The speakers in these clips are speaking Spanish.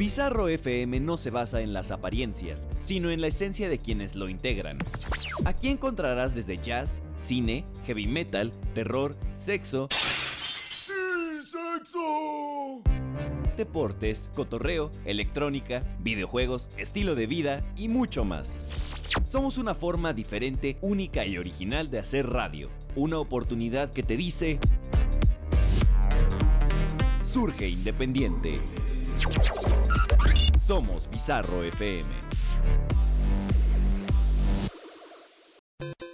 Bizarro FM no se basa en las apariencias, sino en la esencia de quienes lo integran. Aquí encontrarás desde jazz, cine, heavy metal, terror, sexo. ¡Sí, sexo! Deportes, cotorreo, electrónica, videojuegos, estilo de vida y mucho más. Somos una forma diferente, única y original de hacer radio. Una oportunidad que te dice... Surge independiente. Somos Bizarro FM.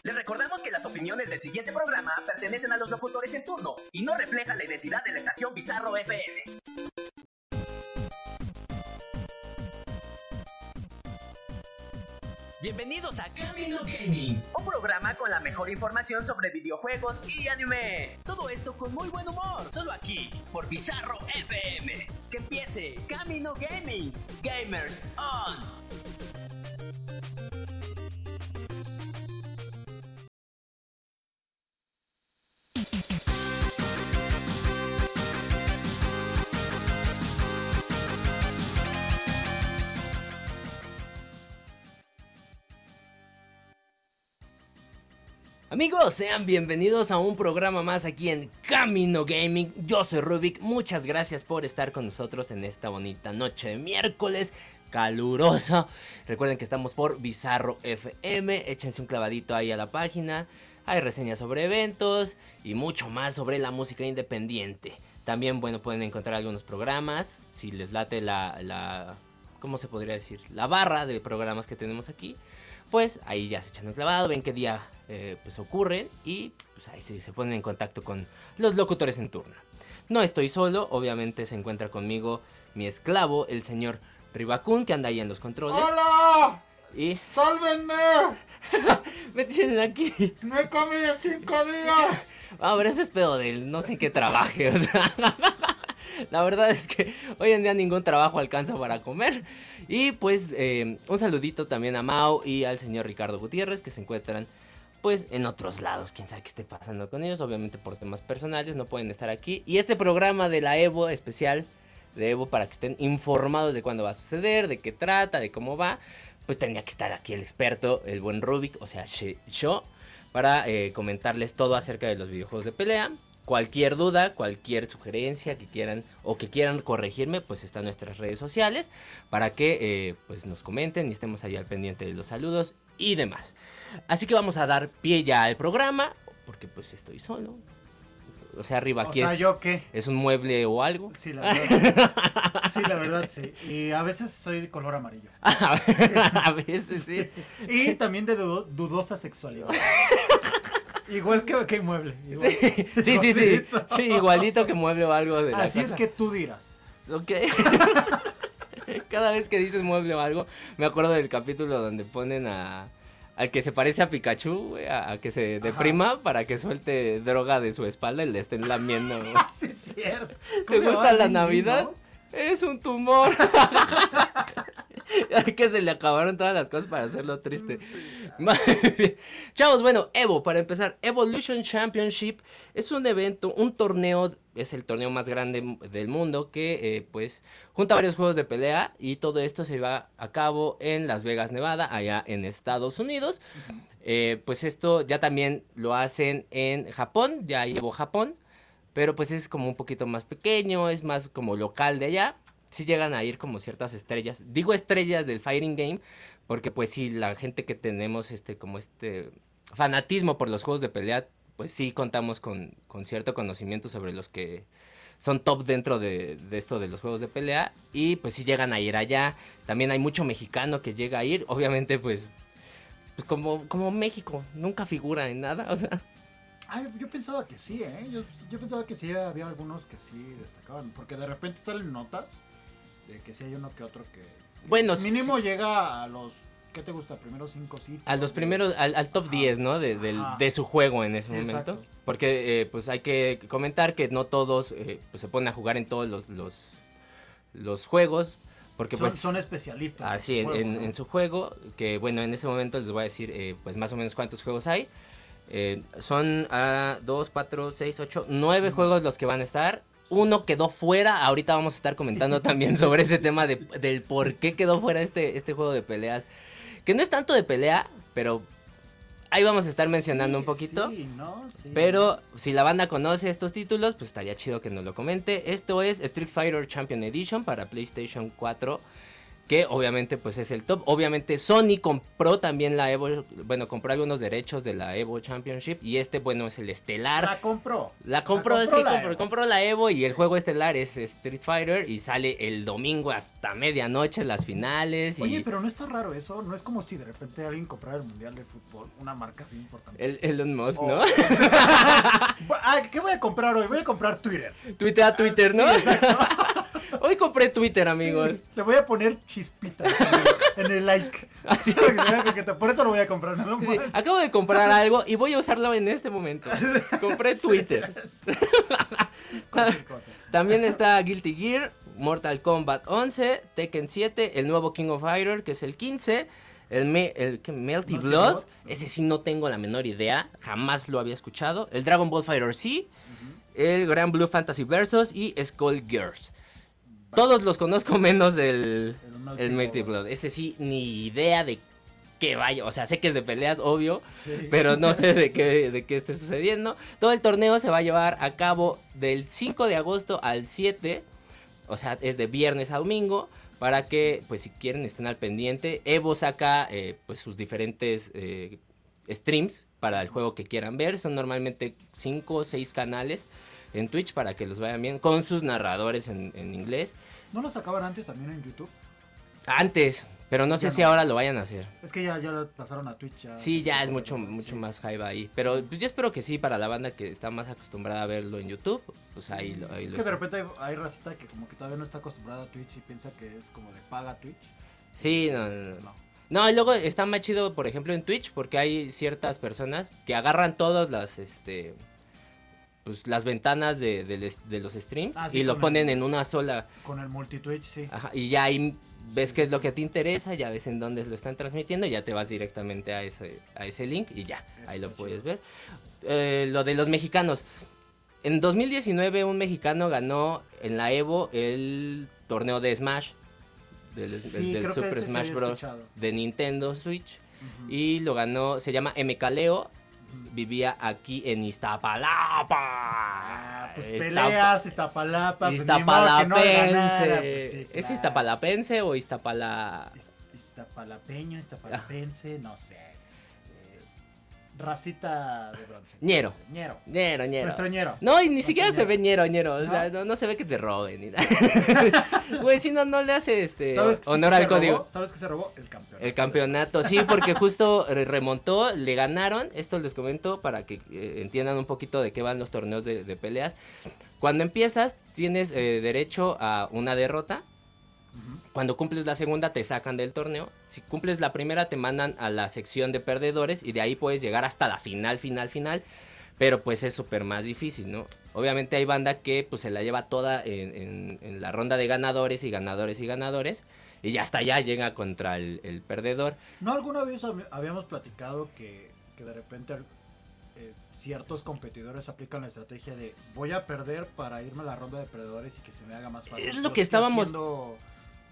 Les recordamos que las opiniones del siguiente programa pertenecen a los locutores en turno y no reflejan la identidad de la estación Bizarro FM. Bienvenidos a Camino Gaming, un programa con la mejor información sobre videojuegos y anime. Todo esto con muy buen humor, solo aquí, por Bizarro FM. Que empiece Camino Gaming, Gamers On. Amigos, sean bienvenidos a un programa más aquí en Camino Gaming. Yo soy Rubik, muchas gracias por estar con nosotros en esta bonita noche de miércoles calurosa. Recuerden que estamos por Bizarro FM, échense un clavadito ahí a la página. Hay reseñas sobre eventos y mucho más sobre la música independiente. También, bueno, pueden encontrar algunos programas. Si les late la, la ¿cómo se podría decir? La barra de programas que tenemos aquí pues ahí ya se echan un clavado, ven qué día eh, pues ocurren y pues ahí se, se ponen en contacto con los locutores en turno. No estoy solo, obviamente se encuentra conmigo mi esclavo, el señor Ribacun, que anda ahí en los controles. ¡Hola! Y ¡Sálvenme! me tienen aquí. ¡No he comido en cinco días! Ah, pero eso es pedo de él, no sé en qué trabaje, o sea. La verdad es que hoy en día ningún trabajo alcanza para comer. Y pues eh, un saludito también a Mau y al señor Ricardo Gutiérrez que se encuentran pues en otros lados. Quién sabe qué esté pasando con ellos. Obviamente por temas personales no pueden estar aquí. Y este programa de la Evo especial de Evo para que estén informados de cuándo va a suceder, de qué trata, de cómo va. Pues tenía que estar aquí el experto, el buen Rubik, o sea, yo, para eh, comentarles todo acerca de los videojuegos de pelea. Cualquier duda, cualquier sugerencia que quieran o que quieran corregirme, pues están nuestras redes sociales para que eh, pues nos comenten y estemos ahí al pendiente de los saludos y demás. Así que vamos a dar pie ya al programa, porque pues estoy solo. O sea, arriba O aquí sea, es, ¿yo qué? es un mueble o algo. Sí, la verdad. Sí, la verdad, sí. Y a veces soy de color amarillo. a veces sí. Y también de dudo- dudosa sexualidad. Igual que, que mueble. igual. Sí, sí, sí, sí. Igualito. Sí, igualito que mueble o algo de la Así es que tú dirás. Ok. Cada vez que dices mueble o algo, me acuerdo del capítulo donde ponen a. Al que se parece a Pikachu, güey, a, a que se deprima para que suelte droga de su espalda y le estén lamiendo. güey. Sí, es cierto. ¿Te ¿Cómo se gusta la Navidad? Es un tumor. Que se le acabaron todas las cosas para hacerlo triste. Bien. Chavos, bueno, Evo, para empezar, Evolution Championship es un evento, un torneo, es el torneo más grande del mundo que eh, pues junta varios juegos de pelea y todo esto se va a cabo en Las Vegas, Nevada, allá en Estados Unidos. Eh, pues esto ya también lo hacen en Japón, ya llevo Japón. Pero pues es como un poquito más pequeño, es más como local de allá. Sí llegan a ir como ciertas estrellas. Digo estrellas del Fighting Game, porque pues sí, la gente que tenemos este como este fanatismo por los juegos de pelea, pues sí contamos con, con cierto conocimiento sobre los que son top dentro de, de esto de los juegos de pelea. Y pues sí llegan a ir allá. También hay mucho mexicano que llega a ir. Obviamente pues, pues como, como México, nunca figura en nada. O sea, Ay, yo pensaba que sí, ¿eh? Yo, yo pensaba que sí había algunos que sí destacaban. Porque de repente salen notas de que sí hay uno que otro que. Bueno, Mínimo llega a los. ¿Qué te gusta? Primeros cinco sitios. A los primeros, al, al top Ajá. 10, ¿no? De, del- de su juego en ese Sí, momento. exacto. Porque, eh, pues hay que comentar que no todos eh, pues, se ponen a jugar en todos los, los, los juegos. Porque, Son, pues. son especialistas. Así, en, en- ¿no? en su juego. Que, bueno, en este momento les voy a decir, eh, pues más o menos cuántos juegos hay. Eh, son 2, 4, 6, 8, 9 juegos los que van a estar. Uno quedó fuera. Ahorita vamos a estar comentando también sobre ese tema de, del por qué quedó fuera este, este juego de peleas. Que no es tanto de pelea, pero ahí vamos a estar mencionando Sí, un poquito. sí, ¿no? Sí. Pero si la banda conoce estos títulos, pues estaría chido que nos lo comente. Esto es Street Fighter Champion Edition para PlayStation 4. Que obviamente pues es el top. Obviamente Sony compró también la Evo. Bueno, compró algunos derechos de la Evo Championship. Y este, bueno, es el estelar. La compró. La compró, sí, la compró, compró la Evo y el juego estelar es Street Fighter y sale el domingo hasta medianoche las finales. Y Oye, pero no está raro eso. No es como si de repente alguien comprara el mundial de fútbol, una marca así importante. el Elon Musk, Oh. ¿no? Ah, ¿Qué voy a comprar hoy? Voy a comprar Twitter. Twitter a Twitter, ¿no? Sí, exacto. Hoy compré Twitter, amigos. Sí, le voy a poner chispitas en el, like. Así. Por eso lo voy a comprar nada Sí, acabo de comprar algo y voy a usarlo en este momento. Compré Twitter. También está Guilty Gear, Mortal Kombat 11, Tekken 7, el nuevo King of Fighter, que es el 15, el, Me- el ¿qué? Melty Melty Blood, Blood. ese sí no tengo la menor idea, jamás lo había escuchado, el Dragon Ball Fighter C, el Grand Blue Fantasy Versus y Skull Girls. Todos los conozco menos el, El Melty Blood. Ese sí, ni idea de qué vaya. O sea, sé que es de peleas, obvio. Sí. Pero no sé de qué, de qué esté sucediendo. Todo el torneo se va a llevar a cabo del 5 de agosto al 7. O sea, es de viernes a domingo. Para que, pues si quieren, estén al pendiente. Evo saca eh, pues sus diferentes eh, streams para el juego que quieran ver. Son normalmente 5 o 6 canales en Twitch para que los vayan bien. Con sus narradores en, en inglés. ¿No lo sacaban antes también en YouTube? Antes, pero no sé Ya si no. ahora lo vayan a hacer. Es que ya, ya lo pasaron a Twitch. Ya, Sí, ya es Sí. mucho, mucho más hype ahí. Pero pues yo espero que sí, para la banda que está más acostumbrada a verlo en YouTube, pues ahí lo, ahí Es lo que de repente hay, hay racita que como que todavía no está acostumbrada a Twitch y piensa que es como de paga Twitch. Sí, no, no, no. No. No, y luego está más chido, por ejemplo, en Twitch, porque hay ciertas personas que agarran todas las, este, pues las ventanas de, de los streams Ah, sí, y lo ponen el- en una sola. Con el multi-Twitch, sí. Ajá, y ya ahí ves qué es lo que te interesa, ya ves en dónde lo están transmitiendo, y ya te vas directamente a ese, a ese link y ya, Eso ahí lo puedes ver. Eh, lo de los mexicanos. En 2019 un mexicano ganó en la Evo el torneo de Smash, del, Sí, Super Smash Bros. escuchado. de Nintendo Switch. Y lo ganó, se llama MK Leo, vivía aquí en Iztapalapa. Ah, pues peleas, Iztapalapa. pues, no ganara, Iztapalapense. pues, sí, ¿Es. Iztapalapense o Iztapala...? Iz- Iztapalapeño, Iztapalapense, no sé. Racita de bronce. Ñero. Ñero. Ñero, ñero. Nuestro ñero. No, y ni Nuestro siquiera se ve ñero, ñero. O sea, no, no se ve que te roben ni nada. Güey, si no, no le hace este ¿Sabes qué honor al robó? código. ¿Sabes qué se robó? El campeón. El campeonato, sí, porque justo re- remontó, le ganaron, esto les comento para que eh, entiendan un poquito de qué van los torneos de, de peleas. Cuando empiezas tienes eh, derecho a una derrota. Cuando cumples la segunda te sacan del torneo, si cumples la primera te mandan a la sección de perdedores y de ahí puedes llegar hasta la final, final, final, pero pues es súper más difícil, ¿no? Obviamente hay banda que pues se la lleva toda en, en- en la ronda de ganadores y ganadores y ganadores y ya hasta allá llega contra el, el perdedor. ¿No alguna vez hab- habíamos platicado que, que de repente eh, ciertos competidores aplican la estrategia de voy a perder para irme a la ronda de perdedores y que se me haga más fácil? Es lo que estábamos- siendo-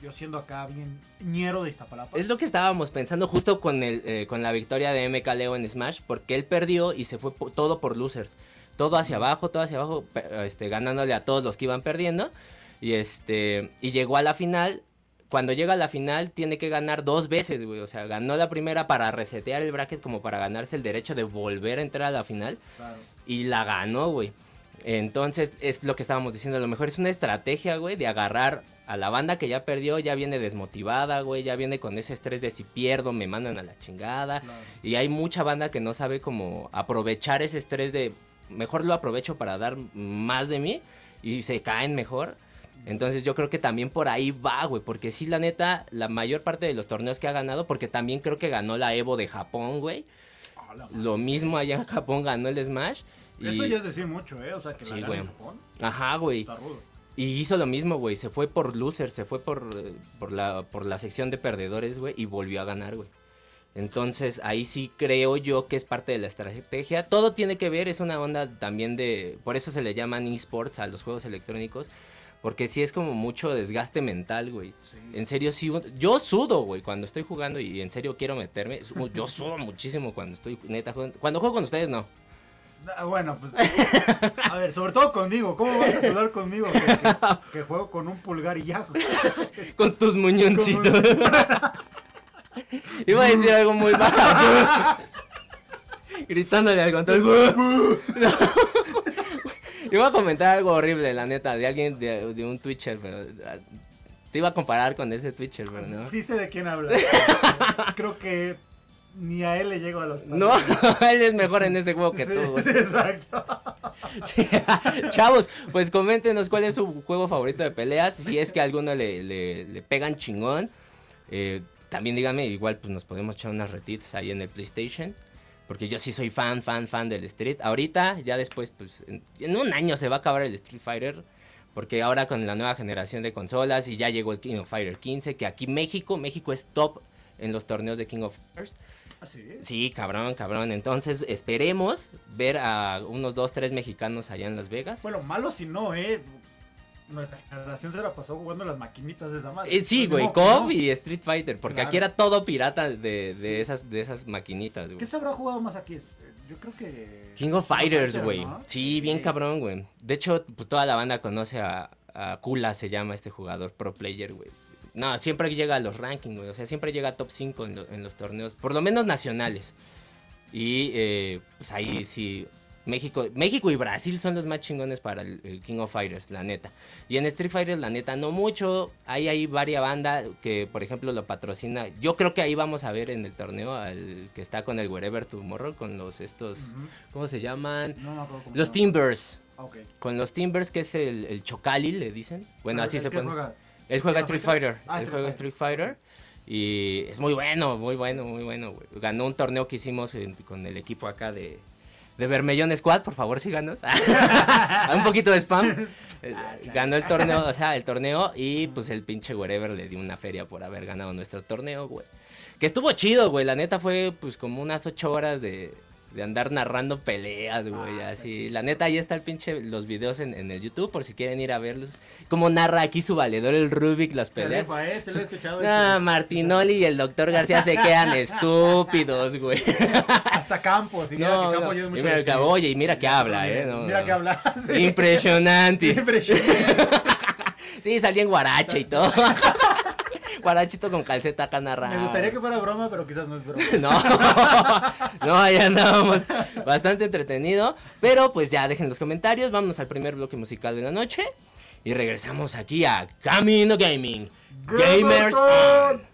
yo siendo acá bien ñero de Iztapalapa. Es lo que estábamos pensando justo con, el, eh, con la victoria de MK Leo en Smash, porque él perdió y se fue po- todo por losers. Todo hacia abajo, todo hacia abajo, este, ganándole a todos los que iban perdiendo. Y, este, y llegó a la final. Cuando llega a la final, tiene que ganar dos veces, güey. O sea, ganó la primera para resetear el bracket, como para ganarse el derecho de volver a entrar a la final. Claro. Y la ganó, güey. Entonces, es lo que estábamos diciendo. A lo mejor es una estrategia, güey, de agarrar a la banda que ya perdió, ya viene desmotivada, güey, ya viene con ese estrés de si pierdo, me mandan a la chingada. Claro. Y hay mucha banda que no sabe cómo aprovechar ese estrés de mejor lo aprovecho para dar más de mí y se caen mejor. Entonces yo creo que también por ahí va, güey, porque sí, la neta, la mayor parte de los torneos que ha ganado, porque también creo que ganó la Evo de Japón, güey. Lo mismo allá en Japón ganó el Smash. Y... Eso ya es decir mucho, ¿eh? O sea, que Sí, la en Japón Ajá, güey. está rudo. Y hizo lo mismo, güey. Se fue por loser, se fue por, eh, por, la, por la sección de perdedores, güey. Y volvió a ganar, güey. Entonces ahí sí creo yo que es parte de la estrategia. Todo tiene que ver, es una onda también de... Por eso se le llaman esports a los juegos electrónicos. Porque sí es como mucho desgaste mental, güey. En serio, sí. Yo sudo, güey, cuando estoy jugando y en serio quiero meterme. Yo sudo muchísimo cuando estoy neta jugando. Cuando juego con ustedes, no. Ah, bueno, pues. A ver, sobre todo conmigo. ¿Cómo vas a sudar conmigo? Que, juego con un pulgar y ya. con tus muñoncitos. Iba a decir algo muy bajo. Gritándole al control. Iba a comentar algo horrible, la neta, de alguien, de, un Twitcher, pero ah, te iba a comparar con ese Twitcher, pero no. Sí sé de quién hablas. Creo que ni a él le llego a los No, él es mejor en ese juego que tú. exacto. Chavos, pues coméntenos cuál es su juego favorito de peleas. Si es que a alguno le, le, pegan chingón. Eh, también díganme, igual pues nos podemos echar unas retitas ahí en el PlayStation. Porque yo sí soy fan, fan, fan del Street. Ahorita, ya después, pues en, un año se va a acabar el Street Fighter. Porque ahora con la nueva generación de consolas y ya llegó el King of Fighter 15, que aquí México, México es top en los torneos de King of Fighters. ¿Ah, sí? sí, cabrón, cabrón. Entonces esperemos ver a unos dos, tres mexicanos allá en Las Vegas. Bueno, malo si no, ¿eh? nuestra generación se la pasó jugando las maquinitas de esa madre. Eh, sí, güey, KOF y Street Fighter, porque aquí era todo pirata de, de esas, de esas maquinitas, güey. ¿Qué se habrá jugado más aquí? Yo creo que... King of Fighters, güey. Sí, bien cabrón, güey. De hecho, pues toda la banda conoce a, a Kula, se llama este jugador, pro player, güey. No, siempre llega a los rankings, güey. O sea, siempre llega a top 5 en, en los torneos, por lo menos nacionales. Y eh, pues ahí sí, México, México y Brasil son los más chingones para el, King of Fighters, la neta. Y en Street Fighter, la neta, no mucho. Ahí hay varias bandas que, por ejemplo, lo patrocina. Yo creo que ahí vamos a ver en el torneo al que está con el Wherever Tomorrow, con los estos, ¿cómo se llaman? los Timbers. Ah, con los Timbers, que es el, el Chocali, le dicen. Bueno, así se pone. Juega? Él juega Street Fighter. Ah, él juega Street Fighter. Y es muy bueno, muy bueno, muy bueno. Ganó un torneo que hicimos con el equipo acá de, de Bermellón Squad, por favor síganos. un poquito de spam. Ah, Ganó el torneo, o sea, el torneo y pues el pinche wherever le dio una feria por haber ganado nuestro torneo, güey. Que estuvo chido, güey. La neta fue pues como unas ocho horas de, de andar narrando peleas, güey, ah, así. La neta, ahí está el pinche, los videos en, en, el YouTube, por si quieren ir a verlos. Cómo narra aquí su valedor, el Rubik, las peleas. Se, eh, se lo he escuchado. No, Martinoli y el doctor García se quedan estúpidos, güey. Hasta Campos, y mira que Campos no. mucho. Y mira, oye, y mira que habla, eh. mira que habla. Impresionante. Impresionante. sí, salía en guaracha y todo. Guarachito con calceta acá narrado. Me gustaría que fuera broma, pero quizás no es broma. no, no, ahí andábamos. Bastante entretenido. Pero pues ya dejen los comentarios. Vámonos al primer bloque musical de la noche. Y regresamos aquí a Camino Gaming. Gamers on.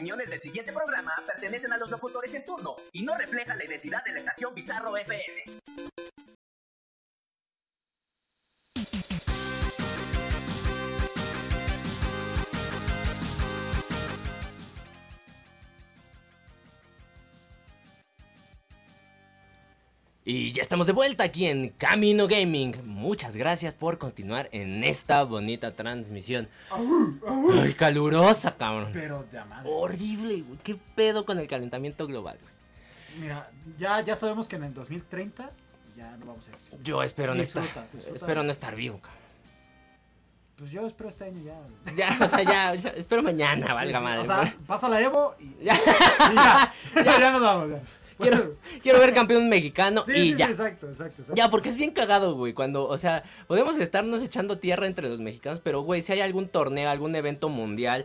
opiniones del siguiente programa pertenecen a los locutores en turno y no reflejan la identidad de la estación Bizarro FM. Y ya estamos de vuelta aquí en Camino Gaming. Muchas gracias por continuar en esta bonita transmisión. Ay, calurosa, cabrón. Pero de madre. Horrible, güey. ¿Qué pedo con el calentamiento global? güey? Mira, ya, ya sabemos que en el 2030 ya no vamos a ir. Yo espero no Disfruta, estar. disfruta. Espero no estar vivo, cabrón. Pues yo espero este año ya. Ya, o sea, ya, ya, espero mañana, Sí, valga sí, madre. O sea, pasa la Evo y, Ya. y ya, ya, ya nos vamos. Ya. Quiero, quiero ver campeón mexicano Sí, y sí, sí, ya. exacto, exacto, exacto. Ya, porque es bien cagado, güey, cuando, o sea, podemos estarnos echando tierra entre los mexicanos, pero, güey, si hay algún torneo, algún evento mundial,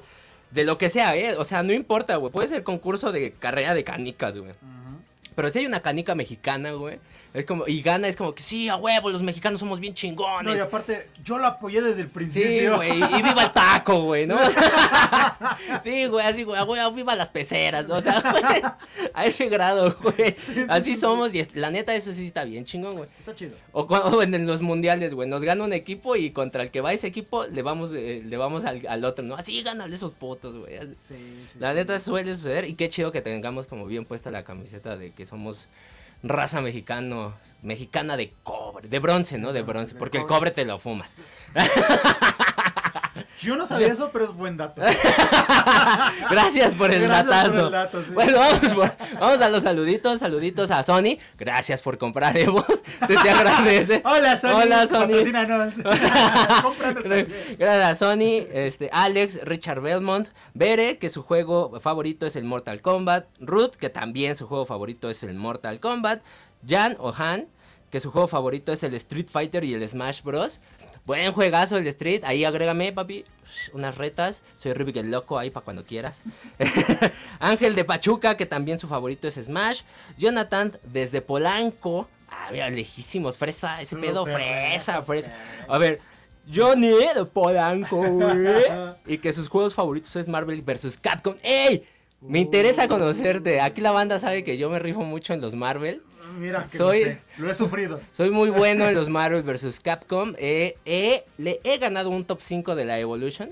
de lo que sea, ¿eh? O sea, no importa, güey, puede ser concurso de carrera de canicas, güey. Ujú. Pero si hay una canica mexicana, güey, es como, y gana, es como que sí, a huevo, los mexicanos somos bien No, chingones. y aparte, yo lo apoyé desde el Sí, principio. güey, y viva el taco, güey, ¿no? sí, güey, así, güey, güey, viva las peceras, ¿no? O sea, güey, a ese grado, güey. Así somos y es- la neta eso sí está bien chingón, güey. Está chido. O cuando en los mundiales, güey, nos gana un equipo y contra el que va ese equipo le vamos, eh, le vamos al, al otro, ¿no? Así gánale esos potos, güey. Sí, sí, La sí. neta suele suceder y qué chido que tengamos como bien puesta la camiseta de que somos raza mexicano, mexicana de cobre, de bronce, ¿no? De bronce, porque el cobre. cobre te lo fumas. Yo no sabía eso, pero es buen dato. Gracias por el Gracias por datazo. el dato, sí. Bueno, vamos, por- vamos a los saluditos, saluditos a Sony. Gracias por comprar Evo. Se te agradece. Hola, Sony. Hola, Sony. Gracias a Sony, este, Alex, Richard Belmont, Bere, que su juego favorito es el Mortal Kombat, Ruth, que también su juego favorito es el Mortal Kombat, Jan o Han, que su juego favorito es el Street Fighter y el Smash Bros. Buen juegazo el Street, ahí agrégame, papi. Unas retas, soy Rubik el loco ahí para cuando quieras. Ángel de Pachuca, que también su favorito es Smash. Jonathan desde Polanco. Ah, mira, lejísimos, fresa, ese pedo, fresa, fresa, A ver, Johnny de Polanco, güey. y que sus juegos favoritos es Marvel vs. Capcom. ¡Ey! Me interesa conocerte. Aquí la banda sabe que yo me rifo mucho en los Marvel. Mira, que Soy- lo, sé, lo he sufrido. Soy muy bueno en los Marvel vs. Capcom. Eh, eh, le he ganado un top 5 de la Evolution.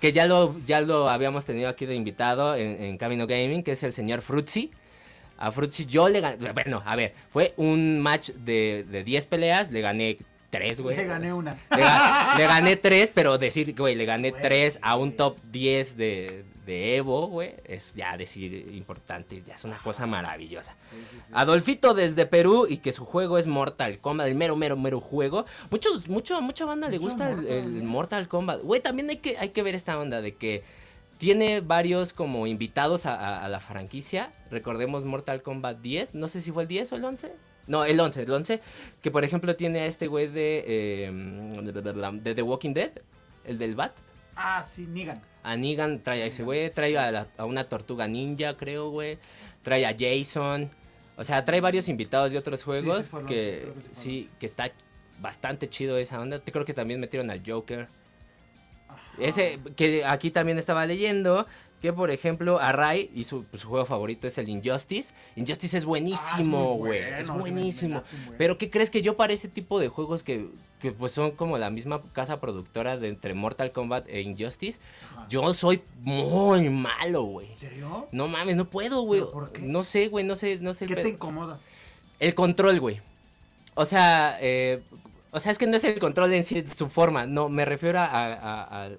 Que ya lo, ya lo habíamos tenido aquí de invitado en, en Camino Gaming, que es el señor Fruzzi. A Fruzzi yo le gané. Bueno, a ver, fue un match de, de 10 peleas, le gané 3, güey. Le gané una. Le, ga- le gané 3, pero decir, güey, le gané Güey, 3 a un top 10 de, de Evo, güey, es ya decir importante, ya es una cosa maravillosa. Adolfito desde Perú y que su juego es Mortal Kombat, el mero, mero, mero juego. Muchos, mucho, mucha banda le gusta el, Mortal, el ¿eh? Mortal Kombat. Güey, también hay que, hay que ver esta onda de que tiene varios como invitados a, a- a la franquicia. Recordemos Mortal Kombat 10, no sé si fue el 10 o el 11. No, el 11, el 11. Que por ejemplo tiene a este güey de, eh, de The Walking Dead, el del Bat. Ah, sí, Nigan. A Negan trae a ese güey, trae a, la- a una tortuga ninja, creo, güey. Trae a Jason. O sea, trae varios invitados de otros juegos sí que sí que está bastante chido esa onda. Creo que también metieron al Joker. Ese que aquí también estaba leyendo que por ejemplo a Ray y su, su juego favorito es el Injustice. Injustice es buenísimo, Ah, muy güey. bueno, es sí me- me buenísimo. late. Pero ¿qué crees que yo para ese tipo de juegos que, que pues son como la misma casa productora de entre Mortal Kombat e Injustice, Ajá. yo soy muy malo, güey. ¿En serio? No mames, no puedo, güey. ¿Pero por qué? No sé, güey, no sé, no sé. ¿Qué te incomoda? El control, güey. O sea, eh, o sea, es que no es el control en sí, su forma. No, me refiero a, a- a-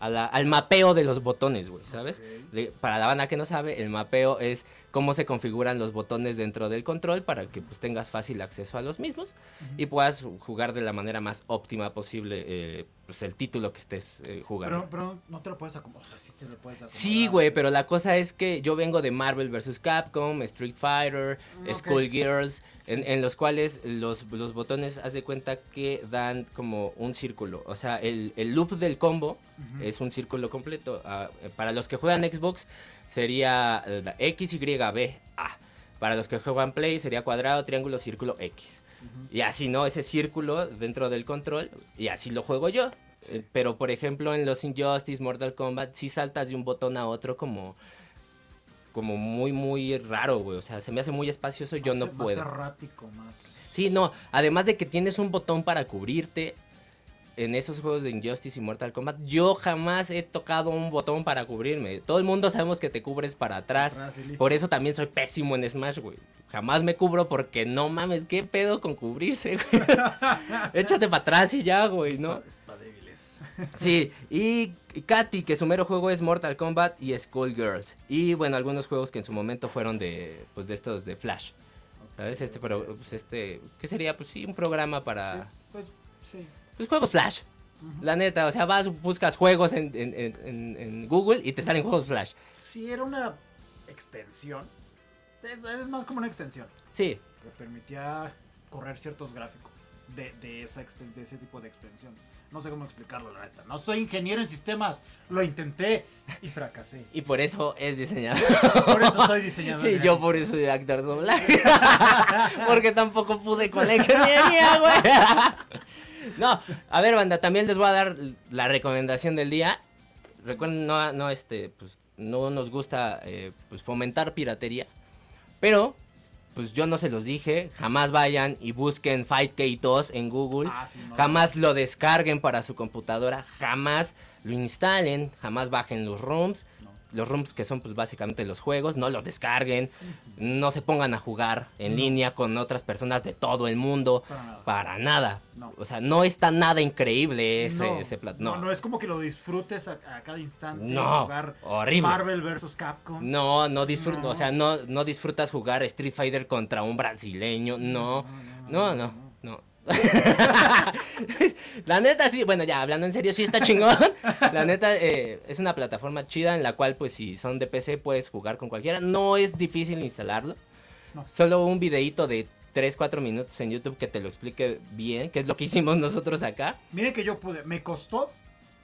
a la- al mapeo de los botones, güey, ¿sabes? De- para la banda que no sabe, el mapeo es cómo se configuran los botones dentro del control para que pues, tengas fácil acceso a los mismos y puedas jugar de la manera más óptima posible eh, pues, el título que estés eh, jugando. Pero, pero no te lo puedes acomodar. O sea, sí se lo puedes acomodar. Sí, güey, pero la cosa es que yo vengo de Marvel vs. Capcom, Street Fighter, Ok. Skullgirls, en, en los cuales los, los botones, haz de cuenta que dan como un círculo. O sea, el, el loop del combo es un círculo completo. Ah, eh, para los que juegan Xbox sería eh, la X, Y, B, A. Para los que juegan Play sería cuadrado, triángulo, círculo, X. Y así, ¿no? Ese círculo dentro del control. Y así lo juego yo. Eh, Pero, por ejemplo, en los Injustice, Mortal Kombat, sí saltas de un botón a otro como... Como muy, muy raro, güey. O sea, se me hace muy espacioso, yo Más- no Más puedo. errático, más. Sí, no. Además de que tienes un botón para cubrirte en esos juegos de Injustice y Mortal Kombat, yo jamás he tocado un botón para cubrirme. Todo el mundo sabemos que te cubres para atrás. Listo. Por eso también soy pésimo en Smash, güey. Jamás me cubro porque no mames, qué pedo con cubrirse, güey. Échate para atrás y ya, güey, ¿no? Es para débiles. Sí, y Katy, que su mero juego es Mortal Kombat y Skullgirls. Y bueno, algunos juegos que en su momento fueron de, pues de estos de Flash. ¿Sabes? Este, pero, pues este, ¿qué sería? Pues sí, un programa para, Pues sí. Pues juegos Flash. La neta, o sea, vas, buscas juegos en, en- en- Google y te salen juegos Flash. Sí, era una extensión. Es, es más como una extensión. Sí, Que permitía correr ciertos gráficos de, de, esa de ese tipo de extensión. No sé cómo explicarlo, la neta. No soy ingeniero en sistemas. Lo intenté y fracasé. y por eso es diseñador. Por eso soy diseñador. Y yo por eso soy actor doblaje. Porque tampoco pude con la ingeniería, güey. No, a ver, banda, también les voy a dar la recomendación del día. Recuerden, no, no, este, pues, no nos gusta eh, pues, fomentar piratería. Pero, pues yo no se los dije. Jamás vayan y busquen Fightgate 2 en Google. Ah, sí, no. Jamás lo descarguen para su computadora. Jamás lo instalen. Jamás bajen los ROMs. Los ROMs que son pues básicamente los juegos. No los descarguen. No se pongan a jugar en línea con otras personas de todo el mundo. Para nada. Para nada. No. O sea, no está nada increíble ese, no, ese plat- no. No. es como que lo disfrutes a, a cada instante. No, jugar horrible. Marvel vs. Capcom. No, no disfrutas, o sea, no, no disfrutas jugar Street Fighter contra un brasileño, no, no, no. la neta sí, bueno ya hablando en serio, sí está chingón. La neta eh, es una plataforma chida en la cual pues si son de PC puedes jugar con cualquiera. No es difícil instalarlo. No. Solo un videito de 3, 4 minutos en YouTube que te lo explique bien, que es lo que hicimos nosotros acá. Miren que yo pude. Me costó,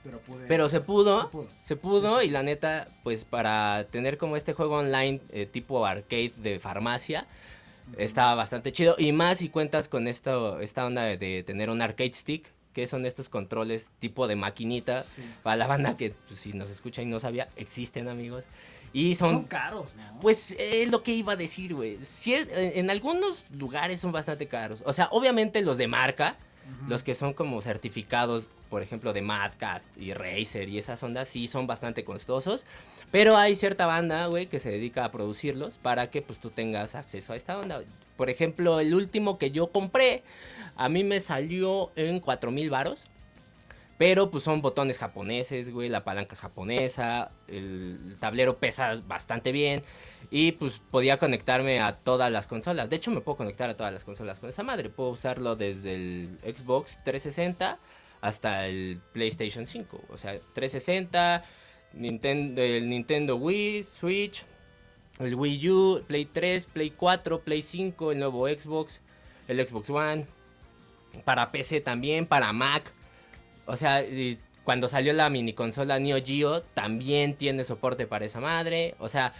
pero pude. Pero se pudo, Se pudo. se pudo y la neta, pues para tener como este juego online eh, tipo arcade de farmacia, estaba bastante chido. Y más si cuentas con esto, esta onda de, de tener un arcade stick, que son estos controles tipo de maquinita. Sí. Para la banda que pues, si nos escucha y no sabía, existen amigos. Y son, Son caros, ¿no? pues es lo que iba a decir, güey. En algunos lugares son bastante caros. O sea, obviamente los de marca, los que son como certificados, por ejemplo, de Madcast y Razer y esas ondas, sí son bastante costosos. Pero hay cierta banda, güey, que se dedica a producirlos para que pues tú tengas acceso a esta onda. Por ejemplo, el último que yo compré, a mí me salió en 4000 varos. Pero pues son botones japoneses, güey, la palanca es japonesa, el tablero pesa bastante bien y pues podía conectarme a todas las consolas. De hecho me puedo conectar a todas las consolas con esa madre. Puedo usarlo desde el Xbox 360 hasta el PlayStation 5. O sea, 360, Nintendo, el Nintendo Wii, Switch, el Wii U, Play 3, Play 4, Play 5, el nuevo Xbox, el Xbox One. Para PC también, para Mac. O sea, cuando salió la mini consola Neo Geo, también tiene soporte para esa madre. O sea,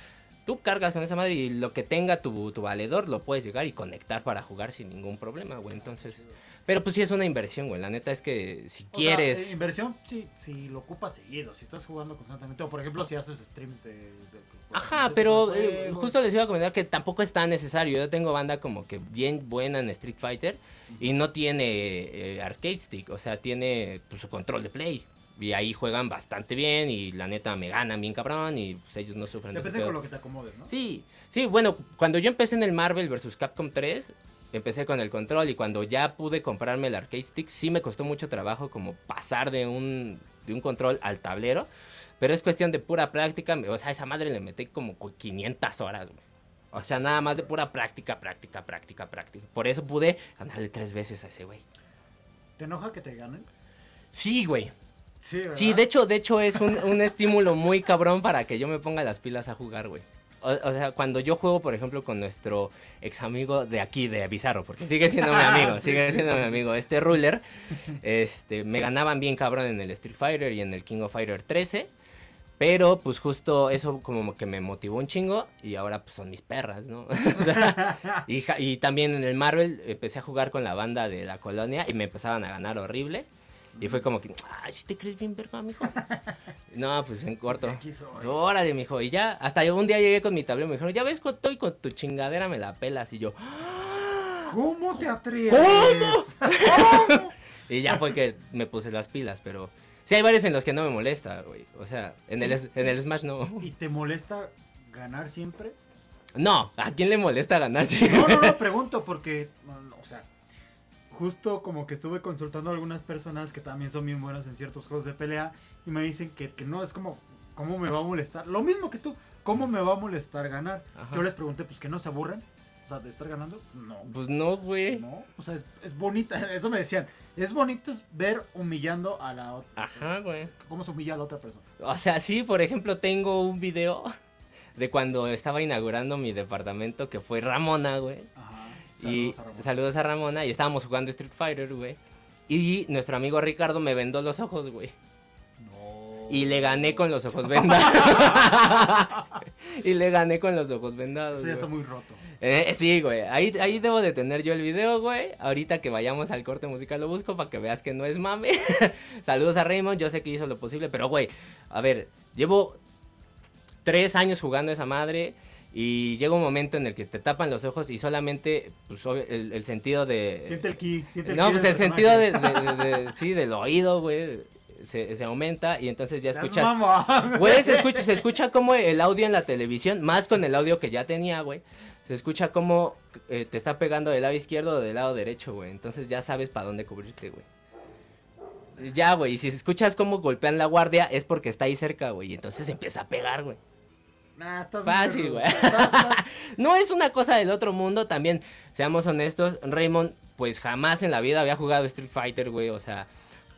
tú cargas con esa madre y lo que tenga tu, tu valedor lo puedes llegar y conectar para jugar sin ningún problema, güey. Entonces, pero pues sí es una inversión, güey. La neta es que si O quieres... eh, inversión, sí, si lo ocupas seguido, si estás jugando constantemente. O por ejemplo, si haces streams de. de- Ajá, de pero eh, de justo les iba a comentar que tampoco es tan necesario. Yo tengo banda como que bien buena en Street Fighter y no tiene eh, arcade stick, o sea, tiene pues, su control de play. Y ahí juegan bastante bien y la neta me ganan bien cabrón y pues ellos no sufren de Depende pedo. con lo que te acomodes, ¿no? Sí, sí, bueno, cuando yo empecé en el Marvel vs. Capcom 3, empecé con el control y cuando ya pude comprarme el arcade stick, sí me costó mucho trabajo como pasar de un, de un control al tablero. Pero es cuestión de pura práctica. O sea, a esa madre le metí como cu- 500 horas, güey. O sea, nada más de pura práctica, práctica, práctica, práctica. Por eso pude ganarle tres veces a ese güey. ¿Te enoja que te ganen? Sí, güey. Sí, ¿verdad? Sí, de hecho, de hecho es un, un estímulo muy cabrón para que yo me ponga las pilas a jugar, güey. O, o sea, cuando yo juego, por ejemplo, con nuestro ex amigo de aquí, de Bizarro, porque sigue siendo mi amigo, sigue siendo mi amigo, este ruler, este, me ganaban bien cabrón en el Street Fighter y en el King of Fighter 13, pero pues justo eso como que me motivó un chingo y ahora pues son mis perras, ¿no? O sea, y, y también en el Marvel empecé a jugar con la banda de la colonia y me empezaban a ganar horrible. Y fue como que, ay, si te crees bien verga, mijo. No, pues en corto. Órale, mijo. Y ya, hasta yo un día llegué con mi tablero y me dijeron, ya ves, con, estoy con tu chingadera, me la pelas. Y yo, ¿Cómo te atreves? ¿Cómo? y ya fue que me puse las pilas, pero sí hay varios en los que no me molesta, güey. O sea, en el, en el Smash no. ¿Y te molesta ganar siempre? No, ¿a quién le molesta ganar? Sí. No, no, no, pregunto porque, justo como que estuve consultando a algunas personas que también son bien buenas en ciertos juegos de pelea y me dicen que, que no, es como, ¿cómo me va a molestar? Lo mismo que tú, ¿cómo me va a molestar ganar? Ajá. Yo les pregunté, pues que no se aburren, o sea, de estar ganando, no. Pues no, güey. No, o sea, es, es bonita, eso me decían, es bonito ver humillando a la otra, Ajá, güey. cómo se humilla a la otra persona. O sea, sí, por ejemplo, tengo un video de cuando estaba inaugurando mi departamento que fue Ramona, güey. Ajá. Y Saludos a Ramón. saludos a Ramona y estábamos jugando Street Fighter, güey. Y nuestro amigo Ricardo me vendó los ojos, güey. No. Y le gané con los ojos vendados. y le gané con los ojos vendados. Ya está muy roto. Eh, sí, güey. Ahí, ahí debo de tener yo el video, güey. Ahorita que vayamos al corte musical lo busco para que veas que no es mame. Saludos a Raymond. Yo sé que hizo lo posible, pero, güey, a ver, llevo tres años jugando esa madre. Y llega un momento en el que te tapan los ojos y solamente pues, el, el sentido de... Siente el ki, siente el No, ki pues el sentido de, de- de- sí, del oído, güey, se, se aumenta y entonces ya escuchas... Güey, se escucha, se escucha como el audio en la televisión, más con el audio que ya tenía, güey. Se escucha como eh, te está pegando del lado izquierdo o del lado derecho, güey. Entonces ya sabes para dónde cubrirte, güey. Ya, güey, y si escuchas cómo golpean la guardia es porque está ahí cerca, güey. Y entonces empieza a pegar, güey. Nah, estás Fácil, güey. No es una cosa del otro mundo, también, seamos honestos, Raymond, pues jamás en la vida había jugado Street Fighter, güey. O sea,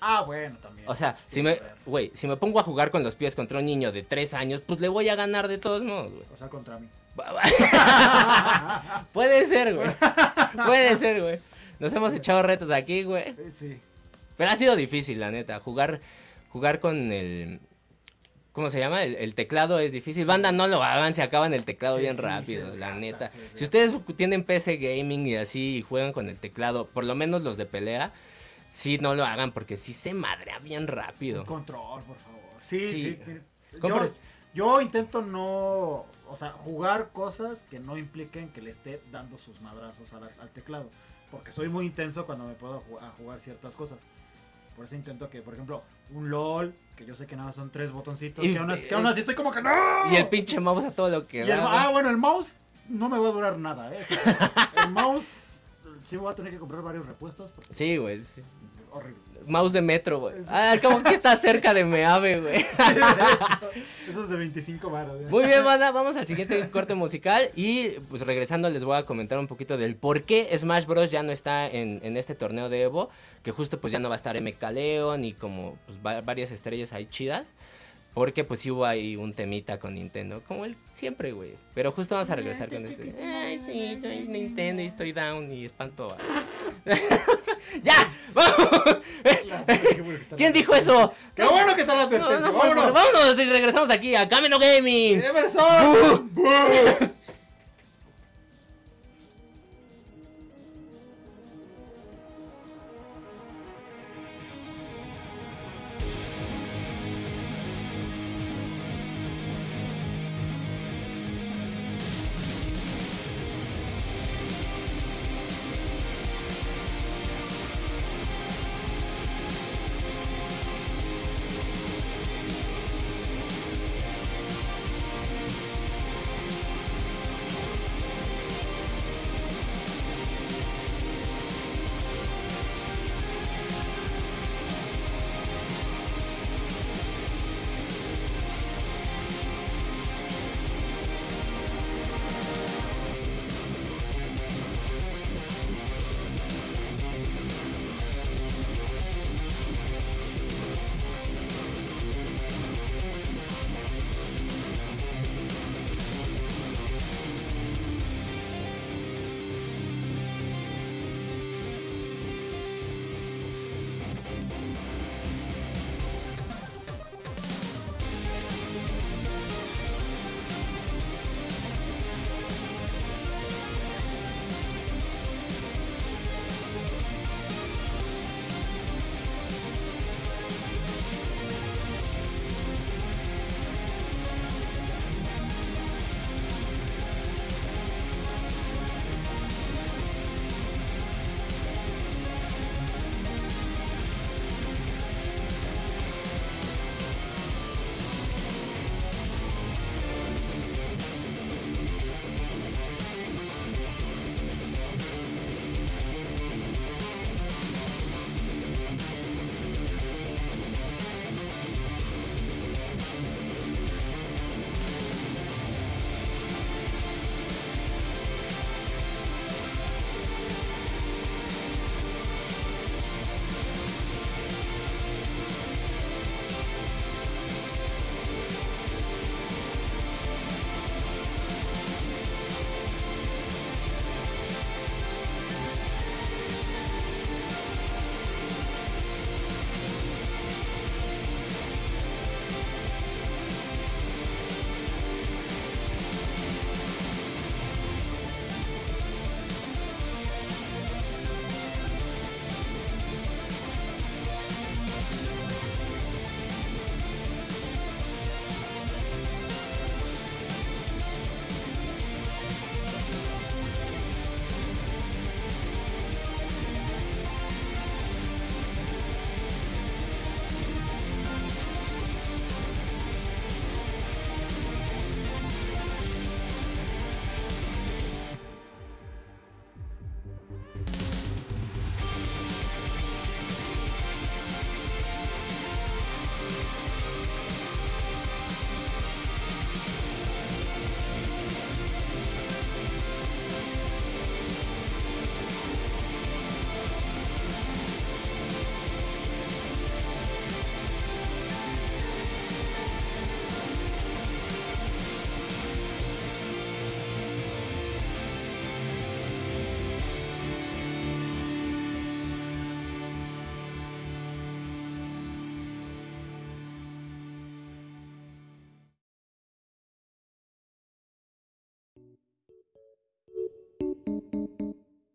Ah, bueno, también. o sea, Sí, si me, güey, si me pongo a jugar con los pies contra un niño de tres años, pues le voy a ganar de todos modos, güey. O sea, contra mí. Puede ser, güey. Puede ser, güey. Nos hemos echado retos aquí, güey. Sí. Pero ha sido difícil, la neta. Jugar, jugar con el. ¿Cómo se llama? El, el teclado es difícil. Banda, no lo hagan, se acaban el teclado Sí, bien sí, rápido, la neta. Si ustedes tienen PC gaming y así y juegan con el teclado, por lo menos los de pelea, sí, no lo hagan porque sí se madrea bien rápido. Control, por favor. Sí, Sí. Yo, yo intento no. O sea, jugar cosas que no impliquen que le esté dando sus madrazos al, al teclado. Porque soy muy intenso cuando me puedo a jugar ciertas cosas. Por eso intento que, por ejemplo, un LOL, que yo sé que nada son tres botoncitos, Y- que, aún así, que aún así estoy como que ¡No! Y el pinche mouse a todo lo que Y el ah, bueno, el mouse no me va a durar nada, ¿eh? Sí, el mouse sí me voy a tener que comprar varios repuestos. porque Sí, güey. sí. Horrible. Mouse de metro, güey. Ah, como que está cerca de Meave, güey. Esos de 25 baros. ¿eh? Muy bien, banda, vamos al siguiente corte musical y pues regresando les voy a comentar un poquito del por qué Smash Bros. ya no está en, en este torneo de Evo, que justo pues ya no va a estar MK Leon y como pues va- varias estrellas ahí chidas, porque pues sí hubo ahí un temita con Nintendo, como el siempre, güey. Pero justo vamos a regresar con este. Ay, sí, soy Nintendo y estoy down y espanto. a- ¡Ya! ¡Vamos! ¿Quién dijo eso? ¡Qué bueno que está la advertencia! no, ¡Vámonos! vámonos y regresamos aquí a Camino Gaming. ¡Emerson!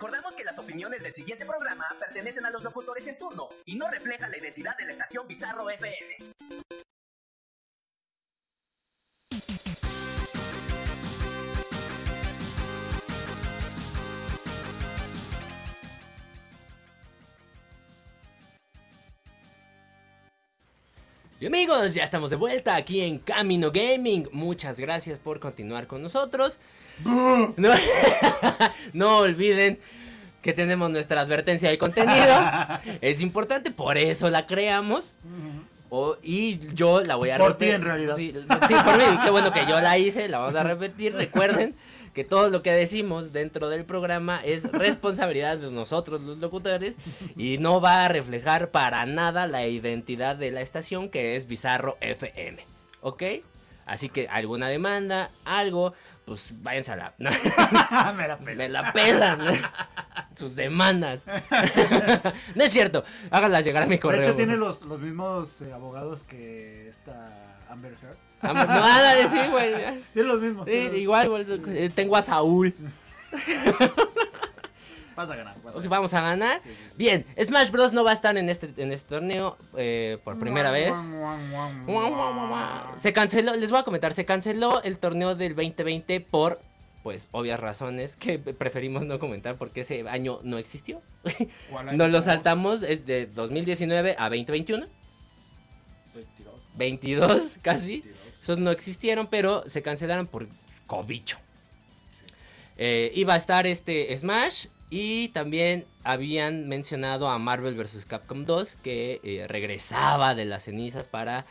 Recordamos que las opiniones del siguiente programa pertenecen a los locutores en turno y no reflejan la identidad de la estación Bizarro FM. Y amigos, ya estamos de vuelta aquí en Camino Gaming. Muchas gracias por continuar con nosotros. No, no olviden que tenemos nuestra advertencia de contenido. Es importante, por eso la creamos. O- y yo la voy a Por ti, repetir. en realidad. Sí, sí, por mí. Qué bueno que yo la hice, la vamos a repetir. Recuerden que todo lo que decimos dentro del programa es responsabilidad de nosotros los locutores y no va a reflejar para nada la identidad de la estación que es Bizarro FM. ¿Ok? Así que alguna demanda, algo, pues váyanse a la... Me la pela. Me la pelan. Sus demandas. no es cierto. Háganlas llegar a mi correo. De hecho, tiene los, los mismos eh, abogados que esta Amber Heard. No, ándale, sí, güey. Tiene los mismos. Sí, los- igual, güey, tengo a Saúl. Vas a ganar. vas a Ok, ganar. vamos a ganar. Sí, sí, sí. Bien, Smash Bros. no va a estar en este, en este torneo eh, por primera vez. Se canceló, les voy a comentar, se canceló el torneo del 2020 por, pues, obvias razones que preferimos no comentar porque ese año no existió. ¿Cuál año Nos lo saltamos, es de 2019 a 2021. 22, 22 casi. 22. Esos no existieron, pero se cancelaron por cobicho. Eh, iba a estar este Smash y también habían mencionado a Marvel vs. Capcom 2 que eh, regresaba de las cenizas para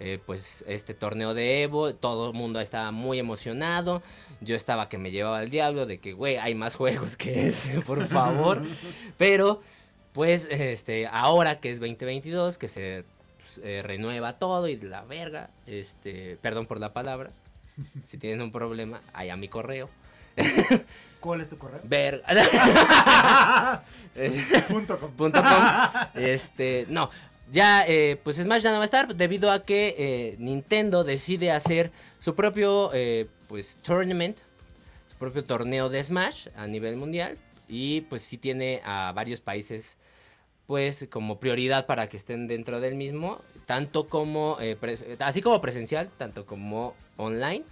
eh, pues este torneo de Evo. Todo el mundo estaba muy emocionado. Yo estaba que me llevaba al diablo de que, güey, hay más juegos que ese, por favor. Pero, pues, este, ahora que es 2022, que se eh, renueva todo y la verga, este, perdón por la palabra. Si tienen un problema, allá mi correo. ¿Cuál es tu correo? Verga. Punto com. punto com. Este, no. Ya, eh, pues Smash ya no va a estar debido a que eh, Nintendo decide hacer su propio, eh, pues, tournament, su propio torneo de Smash a nivel mundial. Y pues sí tiene a varios países, pues, como prioridad para que estén dentro del mismo, tanto como, eh, así como presencial, tanto como online,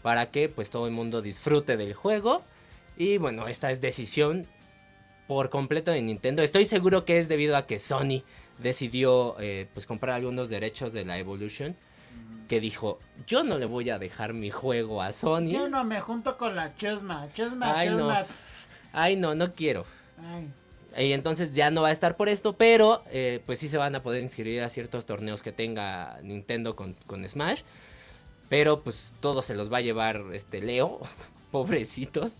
para que pues todo el mundo disfrute del juego. Y bueno, esta es decisión por completo de Nintendo. Estoy seguro que es debido a que Sony decidió eh, pues comprar algunos derechos de la Evolution. Que dijo, yo no le voy a dejar mi juego a Sony. Yo no me junto con la Chesma. Chesma, Ay, no. Chesma. Ay, no, no quiero. Ay. Y entonces ya no va a estar por esto, pero eh, pues sí se van a poder inscribir a ciertos torneos que tenga Nintendo con, con Smash. Pero pues todo se los va a llevar este Leo, pobrecitos.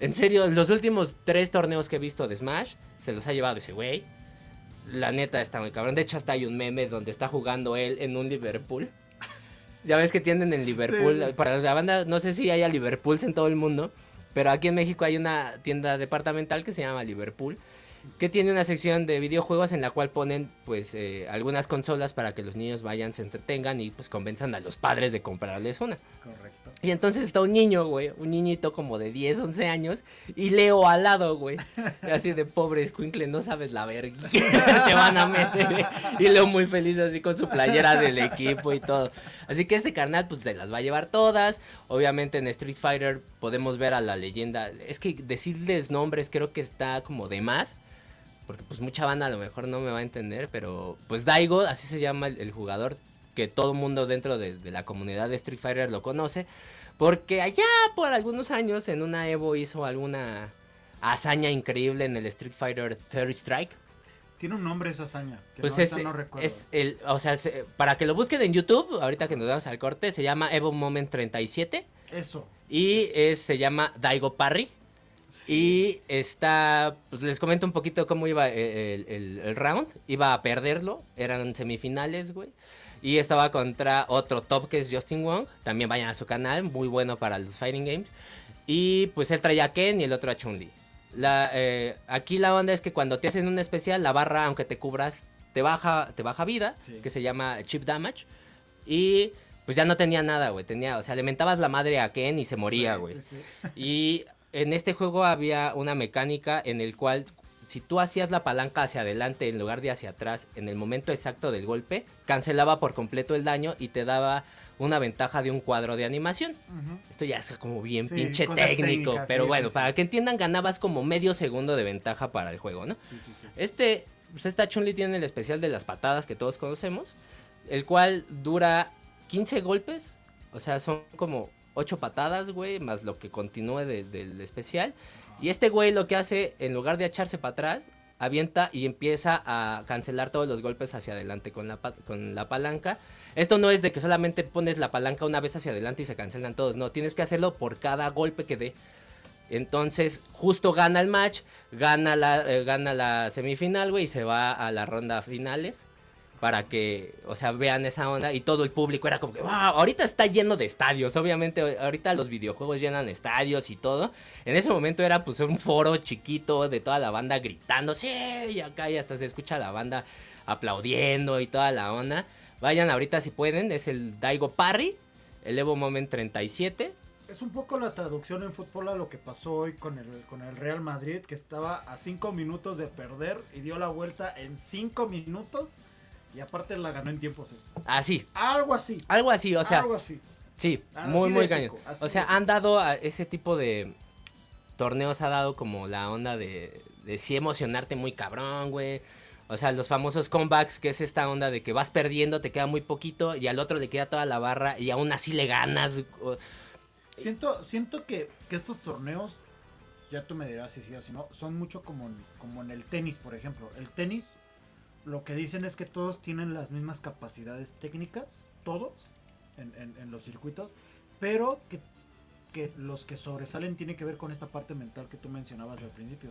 En serio, los últimos tres torneos que he visto de Smash se los ha llevado ese güey. La neta está muy cabrón. De hecho, hasta hay un meme donde está jugando él en un Liverpool. Ya ves que tienen en Liverpool. Sí. Para la banda, no sé si haya Liverpools en todo el mundo. Pero aquí en México hay una tienda departamental que se llama Liverpool. Que tiene una sección de videojuegos en la cual ponen pues eh, algunas consolas para que los niños vayan, se entretengan y pues convenzan a los padres de comprarles una. Correcto. Y entonces está un niño, güey, un niñito como de 10, 11 años, y Leo al lado, güey. Así de pobre escuincle, no sabes la verga te van a meter. Y Leo muy feliz así con su playera del equipo y todo. Así que este carnal pues se las va a llevar todas. Obviamente en Street Fighter podemos ver a la leyenda. Es que decirles nombres creo que está como de más. Porque pues mucha banda a lo mejor no me va a entender, pero pues Daigo, así se llama el, el jugador, que todo mundo dentro de, de la comunidad de Street Fighter lo conoce. Porque allá por algunos años en una Evo hizo alguna hazaña increíble en el Street Fighter Third Strike. Tiene un nombre esa hazaña. Que Pues no, es, no recuerdo. es el, o sea, se- para que lo busquen en YouTube, ahorita que nos damos al corte, se llama Evo Moment 37 Eso. y es- se llama Daigo Parry. Y está, pues les comento un poquito cómo iba eh, el, el- el round. Iba a perderlo, eran semifinales, güey. Y estaba contra otro top que es Justin Wong. También vayan a su canal, muy bueno para los fighting games. Y pues él traía a Ken y el otro a Chun-Li. La, eh, aquí la onda es que cuando te hacen un especial, la barra, aunque te cubras, te baja, te baja vida, Sí. que se llama chip damage. Y pues ya no tenía nada, güey. Tenía, o sea, le mentabas la madre a Ken y se moría, güey. sí, sí. Y en este juego había una mecánica en el cual si tú hacías la palanca hacia adelante en lugar de hacia atrás en el momento exacto del golpe, cancelaba por completo el daño y te daba una ventaja de un cuadro de animación. Esto ya es como bien Sí, pinche técnico, pero sí, bueno, sí, para que entiendan ganabas como medio segundo de ventaja para el juego, ¿no? Sí, sí, sí. Este, pues esta Chun-Li tiene el especial de las patadas que todos conocemos, el cual dura 15 golpes, o sea, son como 8 patadas, güey, más lo que continúe de- del especial. Y este güey lo que hace, en lugar de echarse para atrás, avienta y empieza a cancelar todos los golpes hacia adelante con la, con la palanca. Esto no es de que solamente pones la palanca una vez hacia adelante y se cancelan todos, no, tienes que hacerlo por cada golpe que dé. Entonces, justo gana el match, gana la, eh, gana la semifinal, güey, y se va a la ronda finales. Para que, o sea, vean esa onda. Y todo el público era como que, wow, ahorita está lleno de estadios. Obviamente, ahorita los videojuegos llenan estadios y todo. En ese momento era pues un foro chiquito de toda la banda gritando, sí, y acá y hasta se escucha la banda aplaudiendo y toda la onda. Vayan ahorita si pueden, es el Daigo Parry, el Evo Moment 37. Es un poco la traducción en fútbol a lo que pasó hoy con el, con el Real Madrid, que estaba a 5 minutos de perder y dio la vuelta en 5 minutos y aparte la ganó en tiempos. extras. Así, Algo así. algo así, o sea, algo así. Sí, Así muy, muy cañón. O sea, han dado a ese tipo de torneos, ha dado como la onda de, de sí emocionarte muy cabrón, güey. O sea, los famosos comebacks, que es esta onda de que vas perdiendo, te queda muy poquito y al otro le queda toda la barra y aún así le ganas. Siento, siento que, que estos torneos, ya tú me dirás si sí o si no, son mucho como, en- como en el tenis, por ejemplo. El tenis, lo que dicen es que todos tienen las mismas capacidades técnicas, todos, en, en- en los circuitos, pero que, que los que sobresalen tiene que ver con esta parte mental que tú mencionabas al principio.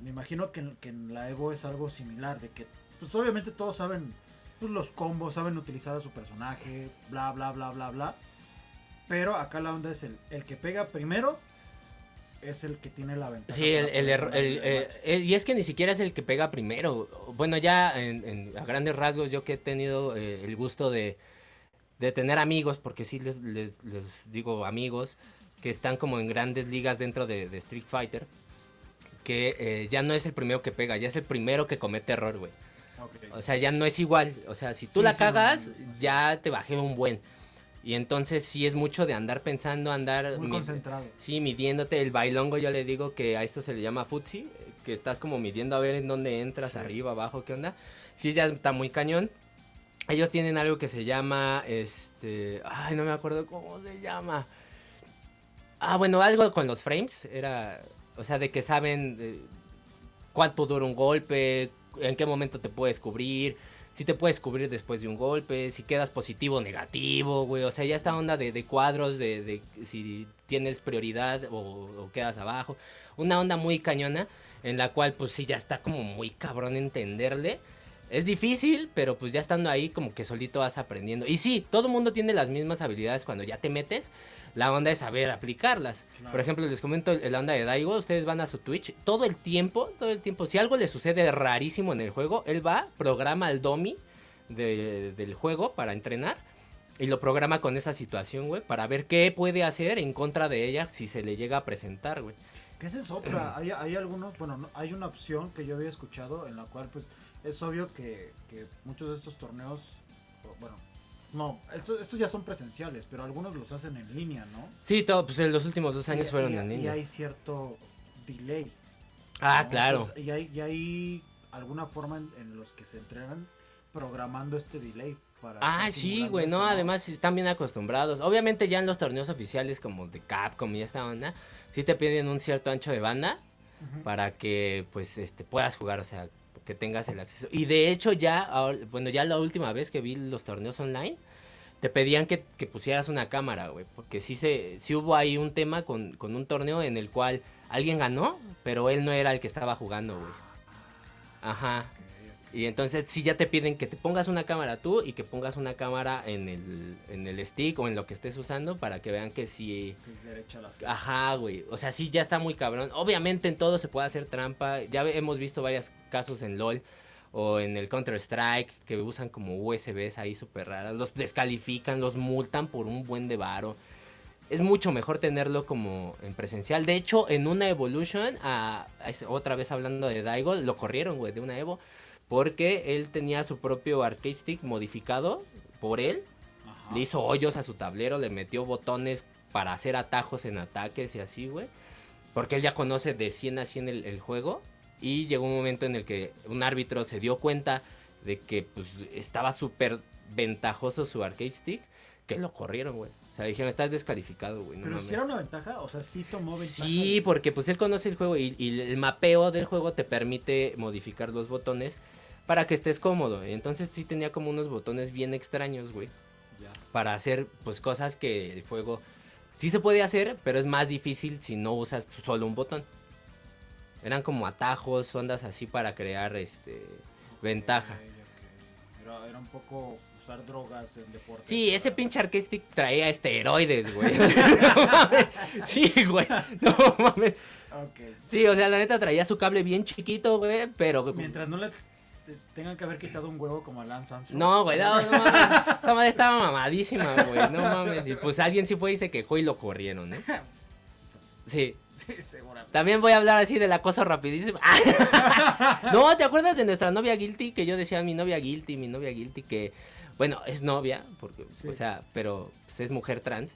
Me imagino que, que en la Evo es algo similar, de que, pues obviamente todos saben pues, los combos, saben utilizar a su personaje, bla, bla, bla, bla, bla. Pero acá la onda es el, el que pega primero es el que tiene la ventaja. Sí, el, el eh, eh, y es que ni siquiera es el que pega primero. Bueno, ya en, en- a grandes rasgos, yo que he tenido eh, el gusto de, de tener amigos, porque sí les, les- les digo amigos, que están como en grandes ligas dentro de, de Street Fighter, que eh, ya no es el primero que pega, ya es el primero que comete error, güey. O sea, ya no es igual. O sea, si tú Sí, la sí, cagas, no, no, no. ya te bajé un buen. Y entonces sí es mucho de andar pensando, andar... Muy concentrado. Sí, midiéndote el bailongo, yo le digo que a esto se le llama futsi, que estás como midiendo a ver en dónde entras, arriba, abajo, qué onda. Sí, ya está muy cañón. Ellos tienen algo que se llama, este, ay, no me acuerdo cómo se llama. Ah, bueno, algo con los frames, era, o sea, de que saben cuánto dura un golpe, en qué momento te puedes cubrir, si te puedes cubrir después de un golpe, si quedas positivo o negativo, güey. O sea, ya esta onda de, de cuadros, de, de si tienes prioridad o, o quedas abajo. Una onda muy cañona en la cual pues sí ya está como muy cabrón entenderle. Es difícil, pero pues ya estando ahí como que solito vas aprendiendo. Y sí, todo el mundo tiene las mismas habilidades cuando ya te metes. La onda es saber aplicarlas. Claro. Por ejemplo, les comento la onda de Daigo. Ustedes van a su Twitch todo el tiempo, todo el tiempo. Si algo le sucede rarísimo en el juego, él va, programa el domi de- del juego para entrenar. Y lo programa con esa situación, güey, para ver qué puede hacer en contra de ella si se le llega a presentar, güey. Que esa es otra. hay, hay algunos, bueno, no- hay una opción que yo había escuchado en la cual, pues, es obvio que, que muchos de estos torneos, bueno, no, estos, estos ya son presenciales, pero algunos los hacen en línea, ¿no? Sí, todo, pues en los últimos dos años Y- fueron y- en Y línea. hay cierto delay. Ah, ¿no? claro. Entonces, y, hay, y hay alguna forma en, en los que se entrenan programando este delay. Para Ah, sí, güey, no, además están bien acostumbrados. Obviamente ya en los torneos oficiales como de Capcom y esta onda, sí te piden un cierto ancho de banda para que pues este puedas jugar, o sea, que tengas el acceso. Y de hecho ya, bueno, ya la última vez que vi los torneos online, te pedían que, que pusieras una cámara, güey. Porque sí, se, sí hubo ahí un tema con, con un torneo en el cual alguien ganó, pero él no era el que estaba jugando, güey. Ajá. Y entonces sí ya te piden que te pongas una cámara tú y que pongas una cámara en el, en el stick o en lo que estés usando para que vean que sí... Que es derecha la Ajá, güey. O sea, sí, ya está muy cabrón. Obviamente en todo se puede hacer trampa. Ya hemos visto varios casos en LOL o en el Counter-Strike que usan como USBs ahí súper raras. Los descalifican, los multan por un buen de varo. Es mucho mejor tenerlo como en presencial. De hecho, en una Evolution, a- otra vez hablando de Daigo, lo corrieron, güey, de una Evo. Porque él tenía su propio arcade stick modificado por él. Ajá. Le hizo hoyos a su tablero, le metió botones para hacer atajos en ataques y así, güey. Porque él ya conoce de 100 a 100 el, el juego. Y llegó un momento en el que un árbitro se dio cuenta de que pues, estaba súper ventajoso su arcade stick. Que lo corrieron, güey. O sea, le dijeron, estás descalificado, güey. No Pero mames". si era una ventaja, o sea, sí tomó ventaja. Sí, porque pues él conoce el juego y, y el mapeo del juego te permite modificar los botones para que estés cómodo. Entonces sí tenía como unos botones bien extraños, güey Ya. para hacer pues cosas que el juego sí se puede hacer, pero es más difícil si no usas solo un botón. Eran como atajos, ondas así para crear este ventaja. Ok, ok. Era, era un poco usar drogas en deporte. Sí, ese pinche arcade stick traía esteroides, güey. no mames. Sí, güey. No mames. Sí, o sea, la neta traía su cable bien chiquito, güey, pero Mientras no le te- tengan que haber quitado un huevo como a Lance Armstrong. No, güey, no, no mames. Esa madre estaba mamadísima, güey. No mames. Y pues alguien sí fue y se quejó y lo corrieron, ¿no? Sí. Sí, seguramente. También voy a hablar así del acoso rapidísimo. no, ¿te acuerdas de nuestra novia Guilty? Que yo decía mi novia Guilty, mi novia Guilty, que, bueno, es novia, porque, Sí. o sea, pero pues, es mujer trans.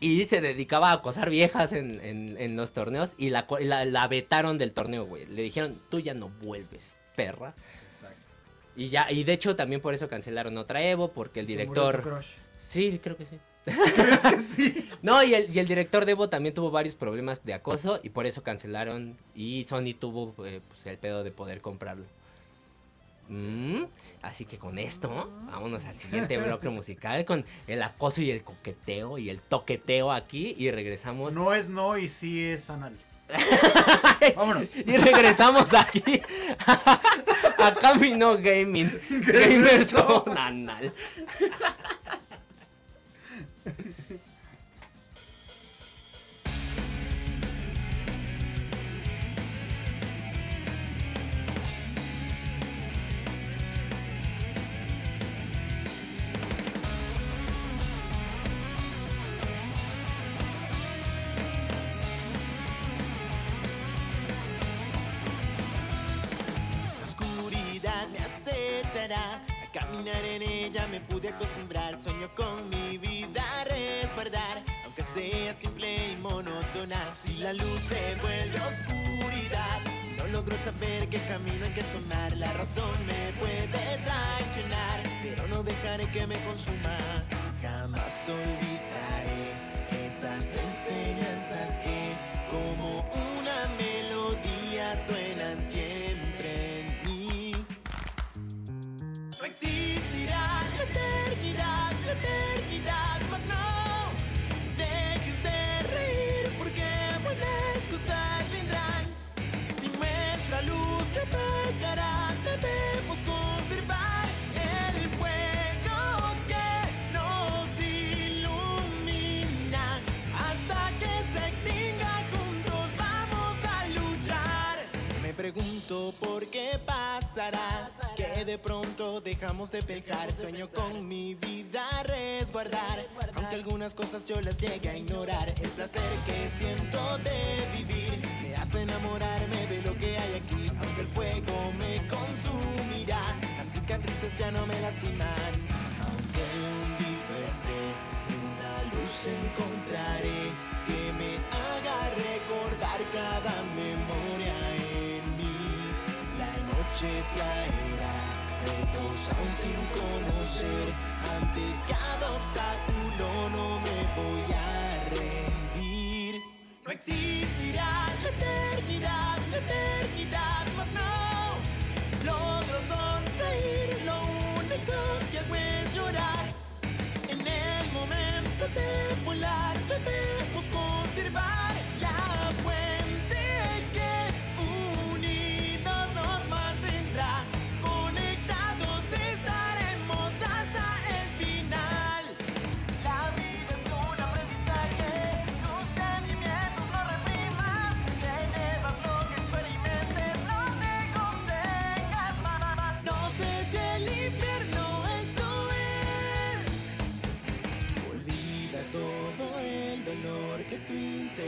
Y se dedicaba a acosar viejas en, en- en los torneos y la, la, la vetaron del torneo, güey. Le dijeron, tú ya no vuelves, perra. Exacto. Y ya, y de hecho también por eso cancelaron otra Evo, porque el director... Sí, creo que sí. ¿Crees que sí? No, y el, y el director de Evo también tuvo varios problemas de acoso y por eso cancelaron. Y Sony tuvo eh, pues, el pedo de poder comprarlo. Mm, así que con esto, vámonos al siguiente bloque musical con el acoso y el coqueteo y el toqueteo aquí y regresamos. No es no y sí es anal. Vámonos. Y regresamos aquí a Camino Gaming. Gamers son anal. En ella me pude acostumbrar. Sueño con mi vida resguardar. Aunque sea simple y monótona. Si la luz se vuelve oscuridad. No logro saber qué camino hay que tomar. La razón me puede traicionar. Pero no dejaré que me consuma. Jamás olvidaré esas enseñanzas que como una melodía suenan siempre en mí. No existirá apagará, debemos conservar el fuego que nos ilumina. Hasta que se extinga, juntos vamos a luchar. Me pregunto por qué pasará, que de pronto dejamos de pensar. Sueño con mi vida a resguardar, aunque algunas cosas yo las llegue a ignorar. El placer que siento de vivir me hace enamorarme de lo que hay aquí, me consumirá. Las cicatrices ya no me lastiman, aunque hundido esté, una luz encontraré que me haga recordar cada memoria en mí. La noche traerá retos aún sin conocer. Ante cada obstáculo no me voy a rendir. No existirá la eternidad, la eternidad, Logro sonreír, lo único que hago es llorar. En el momento de volar debemos conservar.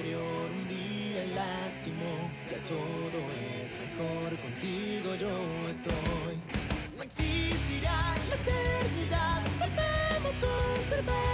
un día lastimó, ya todo es mejor, contigo yo estoy. No existirá la eternidad, debemos conservar.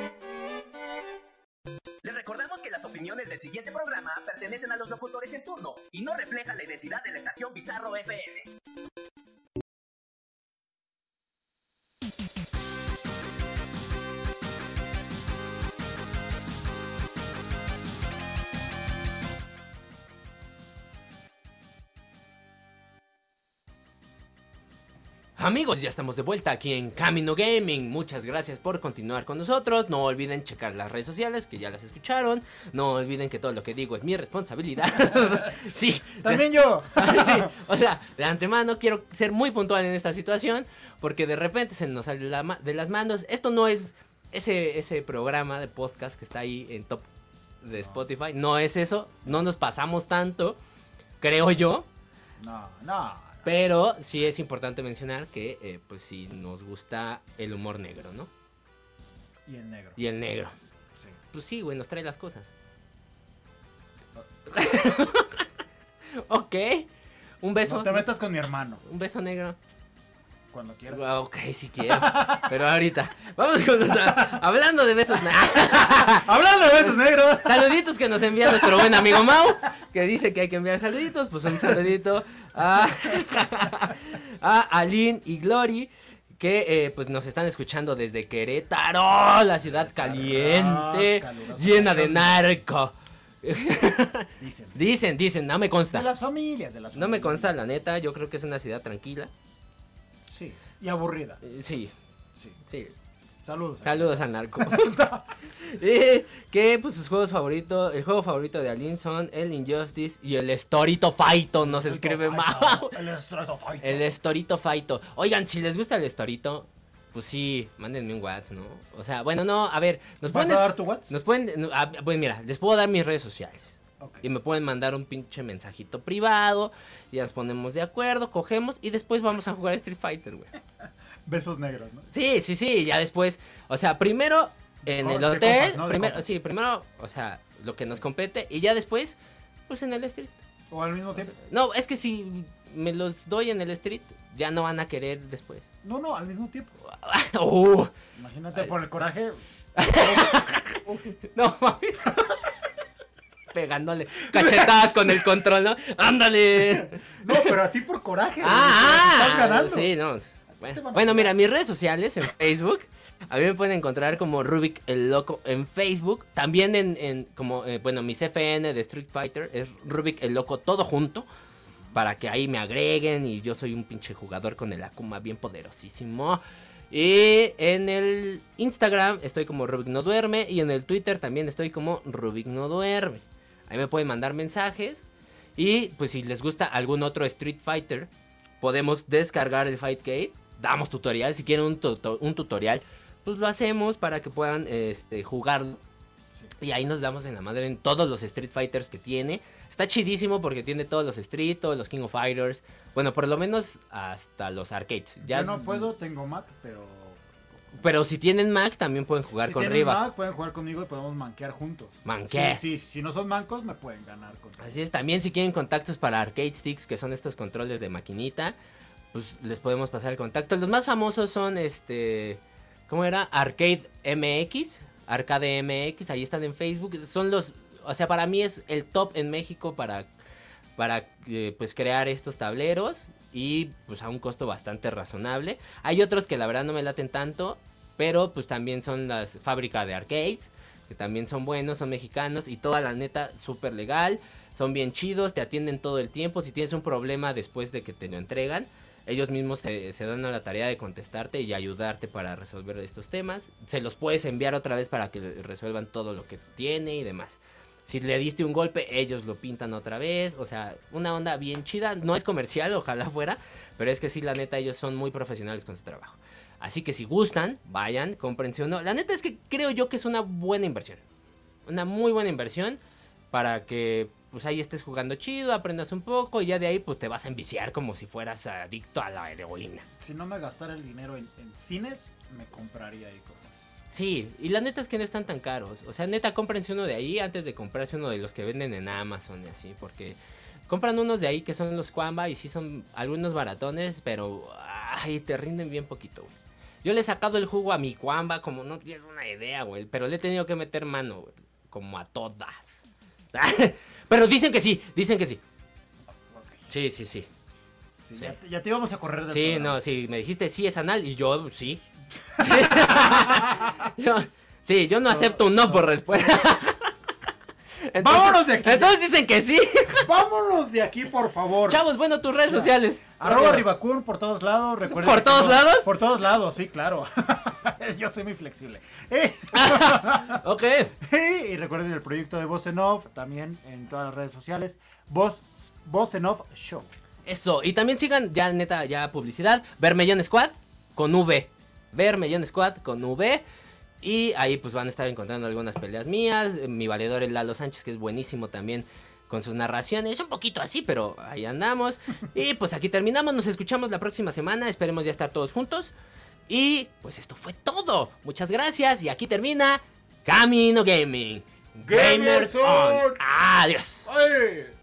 opiniones del siguiente programa pertenecen a los locutores en turno y no reflejan la identidad de la estación Bizarro FM. Amigos, ya estamos de vuelta aquí en Camino Gaming. Muchas gracias por continuar con nosotros. No olviden checar las redes sociales que ya las escucharon. No olviden que todo lo que digo es mi responsabilidad. sí. También yo. sí, o sea, de antemano quiero ser muy puntual en esta situación porque de repente se nos sale la de las manos. Esto no es ese, ese programa de podcast que está ahí en top de Spotify. No es eso. No nos pasamos tanto, creo yo. No, no. Pero sí es importante mencionar que, eh, pues sí, nos gusta el humor negro, ¿no? Y en negro. Y el negro. Sí. Pues sí, güey, nos trae las cosas. ok. Un beso. No te metas con mi hermano Un beso negro. Cuando quieras. Ah, Ok, si quiero. Pero ahorita. Vamos con los. Hablando de besos. Hablando de besos negros. Saluditos que nos envía nuestro buen amigo Mau, que dice que hay que enviar saluditos. Pues un saludito a, a Aline y Glory, que eh, pues nos están escuchando desde Querétaro, la ciudad caliente, llena de narco. Dicen. Dicen, dicen, no me De consta. las familias, de las No me consta, la neta, yo creo que es una ciudad tranquila. Sí. Y aburrida. Eh, Sí, Sí. sí. Saludos. Saludos al narco. Eh, que pues sus juegos favoritos, el juego favorito de Aline son el Injustice y el Storito Fighto, no se escribe mal. El of Fight. El Storito Fighto. Oigan, si les gusta el Storito, pues sí, mándenme un WhatsApp, ¿no? O sea, bueno, no, a ver, nos ¿Vas pueden a dar tu WhatsApp? Nos pueden no, ah, pues mira, les puedo dar mis redes sociales. Y me pueden mandar un pinche mensajito privado, ya nos ponemos de acuerdo, cogemos y después vamos a jugar Street Fighter, güey. Besos negros, ¿no? Sí, sí, sí, ya después, o sea, primero en Oh, el hotel, compas, ¿no? De primero, compas. sí, primero, o sea, lo que nos compete y ya después, pues en el street. O al mismo tiempo. No, es que si me los doy en el street, ya no van a querer después. No, no, al mismo tiempo. Uh, Imagínate por el coraje. no mami. Pegándole cachetadas con el control, ¿no? ¡Ándale! No, pero a ti por coraje. Ah, Estás ganando. Sí, no. Bueno, mira, mis redes sociales en Facebook. A mí me pueden encontrar como Rubik el Loco en Facebook. También en, en como, eh, bueno, mi CFN de Street Fighter es Rubik el Loco todo junto. Para que ahí me agreguen y yo soy un pinche jugador con el Akuma bien poderosísimo. Y en el Instagram estoy como Rubik no duerme y en el Twitter también estoy como Rubik no duerme. Ahí me pueden mandar mensajes y pues si les gusta algún otro Street Fighter, podemos descargar el Fightgate. Damos tutorial, si quieren un, tuto- un tutorial, pues lo hacemos para que puedan este, jugarlo. Sí. Y ahí nos damos en la madre en todos los Street Fighters que tiene. Está chidísimo porque tiene todos los Street, todos los King of Fighters. Bueno, por lo menos hasta los arcades. Ya, Yo no puedo, tengo Mac, pero. Pero si tienen Mac también pueden jugar si con tienen Riva. Mac, pueden jugar conmigo y podemos manquear juntos. Manqué. Sí, sí, si no son mancos, me pueden ganar. Con... Así es, también si quieren contactos para arcade sticks, que son estos controles de maquinita, pues les podemos pasar el contacto. Los más famosos son este, ¿cómo era? Arcade MX, Arcade MX, ahí están en Facebook. Son los, o sea, para mí es el top en México para, para eh, pues crear estos tableros y pues a un costo bastante razonable. Hay otros que la verdad no me laten tanto, pero pues también son las fábricas de arcades, que también son buenos, son mexicanos y toda la neta súper legal. Son bien chidos, te atienden todo el tiempo. Si tienes un problema después de que te lo entregan, ellos mismos se, se, dan a la tarea de contestarte y ayudarte para resolver estos temas. Se los puedes enviar otra vez para que resuelvan todo lo que tiene y demás. Si le diste un golpe, ellos lo pintan otra vez. O sea, una onda bien chida. No es comercial, ojalá fuera. Pero es que sí, la neta, ellos son muy profesionales con su trabajo. Así que si gustan, vayan, cómprense uno. La neta es que creo yo que es una buena inversión. Una muy buena inversión para que pues ahí estés jugando chido, aprendas un poco y ya de ahí pues te vas a enviciar como si fueras adicto a la heroína. Si no me gastara el dinero en, en cines, me compraría ahí cosas. Sí, y la neta es que no están tan caros. O sea, neta, cómprense uno de ahí antes de comprarse uno de los que venden en Amazon y así, porque compran unos de ahí que son los Quamba y sí son algunos baratones, pero ay, te rinden bien poquito, güey. Yo le he sacado el jugo a mi Quamba como no tienes una idea, güey, pero le he tenido que meter mano, güey, como a todas. Pero dicen que sí, dicen que sí. Sí, sí, sí. Sí, Ya, te, ya, te íbamos a correr de Sí, no, sí, me dijiste sí es anal y yo sí. yo, sí, yo no acepto un no por respuesta. Entonces, Vámonos de aquí. Entonces dicen que sí. Vámonos de aquí, por favor. Chavos, bueno, tus redes sociales. Arroba Ribacun por todos lados. Recuerden ¿Por todos no, lados? Por todos lados, sí, claro. Yo soy muy flexible. Eh. ok. y recuerden el proyecto de Voz en Off, también en todas las redes sociales. Voz, Voz en Off Show. Eso, y también sigan, ya neta, ya publicidad. Vermellón Squad con V. Vermellón Squad con V. Y ahí pues van a estar encontrando algunas peleas mías. Mi valedor es Lalo Sánchez, que es buenísimo también con sus narraciones. Un poquito así, pero ahí andamos. Y pues aquí terminamos. Nos escuchamos la próxima semana. Esperemos ya estar todos juntos. Y pues esto fue todo. Muchas gracias. Y aquí termina Camino Gaming. Gamers, on. Adiós. Ay.